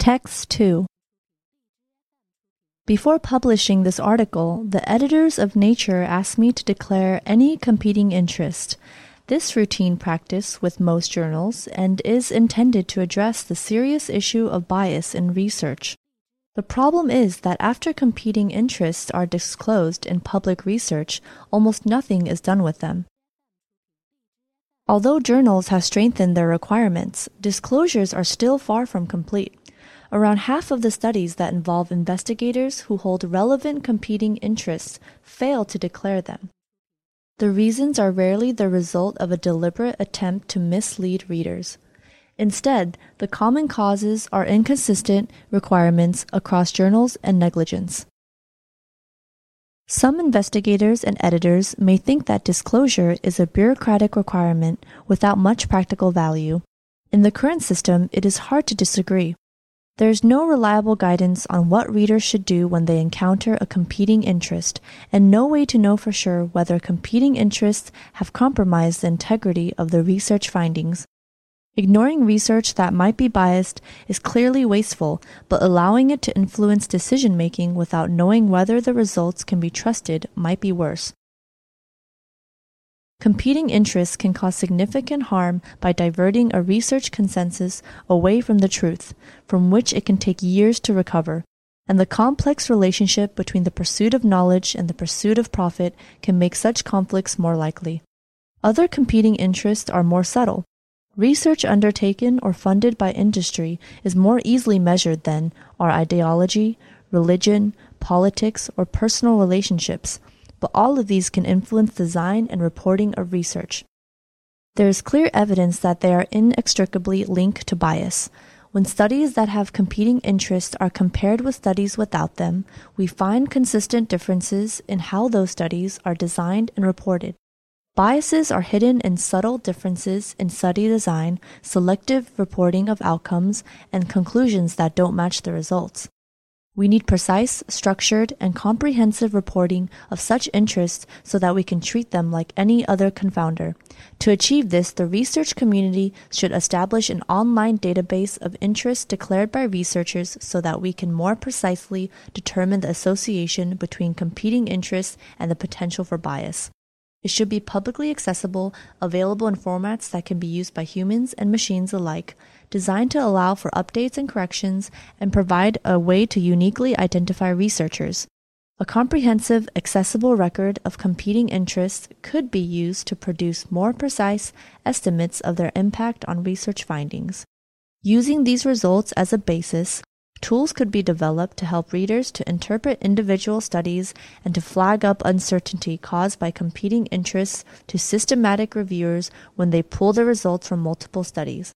Text 2 Before publishing this article, the editors of Nature asked me to declare any competing interest. This routine practice with most journals and is intended to address the serious issue of bias in research. The problem is that after competing interests are disclosed in public research, almost nothing is done with them. Although journals have strengthened their requirements, disclosures are still far from complete. Around half of the studies that involve investigators who hold relevant competing interests fail to declare them. The reasons are rarely the result of a deliberate attempt to mislead readers. Instead, the common causes are inconsistent requirements across journals and negligence. Some investigators and editors may think that disclosure is a bureaucratic requirement without much practical value. In the current system, it is hard to disagree. There is no reliable guidance on what readers should do when they encounter a competing interest, and no way to know for sure whether competing interests have compromised the integrity of the research findings. Ignoring research that might be biased is clearly wasteful, but allowing it to influence decision making without knowing whether the results can be trusted might be worse. Competing interests can cause significant harm by diverting a research consensus away from the truth, from which it can take years to recover, and the complex relationship between the pursuit of knowledge and the pursuit of profit can make such conflicts more likely. Other competing interests are more subtle. Research undertaken or funded by industry is more easily measured than are ideology, religion, politics, or personal relationships but all of these can influence design and reporting of research. There is clear evidence that they are inextricably linked to bias. When studies that have competing interests are compared with studies without them, we find consistent differences in how those studies are designed and reported. Biases are hidden in subtle differences in study design, selective reporting of outcomes, and conclusions that don't match the results. We need precise, structured, and comprehensive reporting of such interests so that we can treat them like any other confounder. To achieve this, the research community should establish an online database of interests declared by researchers so that we can more precisely determine the association between competing interests and the potential for bias. It should be publicly accessible, available in formats that can be used by humans and machines alike, designed to allow for updates and corrections, and provide a way to uniquely identify researchers. A comprehensive, accessible record of competing interests could be used to produce more precise estimates of their impact on research findings. Using these results as a basis, Tools could be developed to help readers to interpret individual studies and to flag up uncertainty caused by competing interests to systematic reviewers when they pull the results from multiple studies.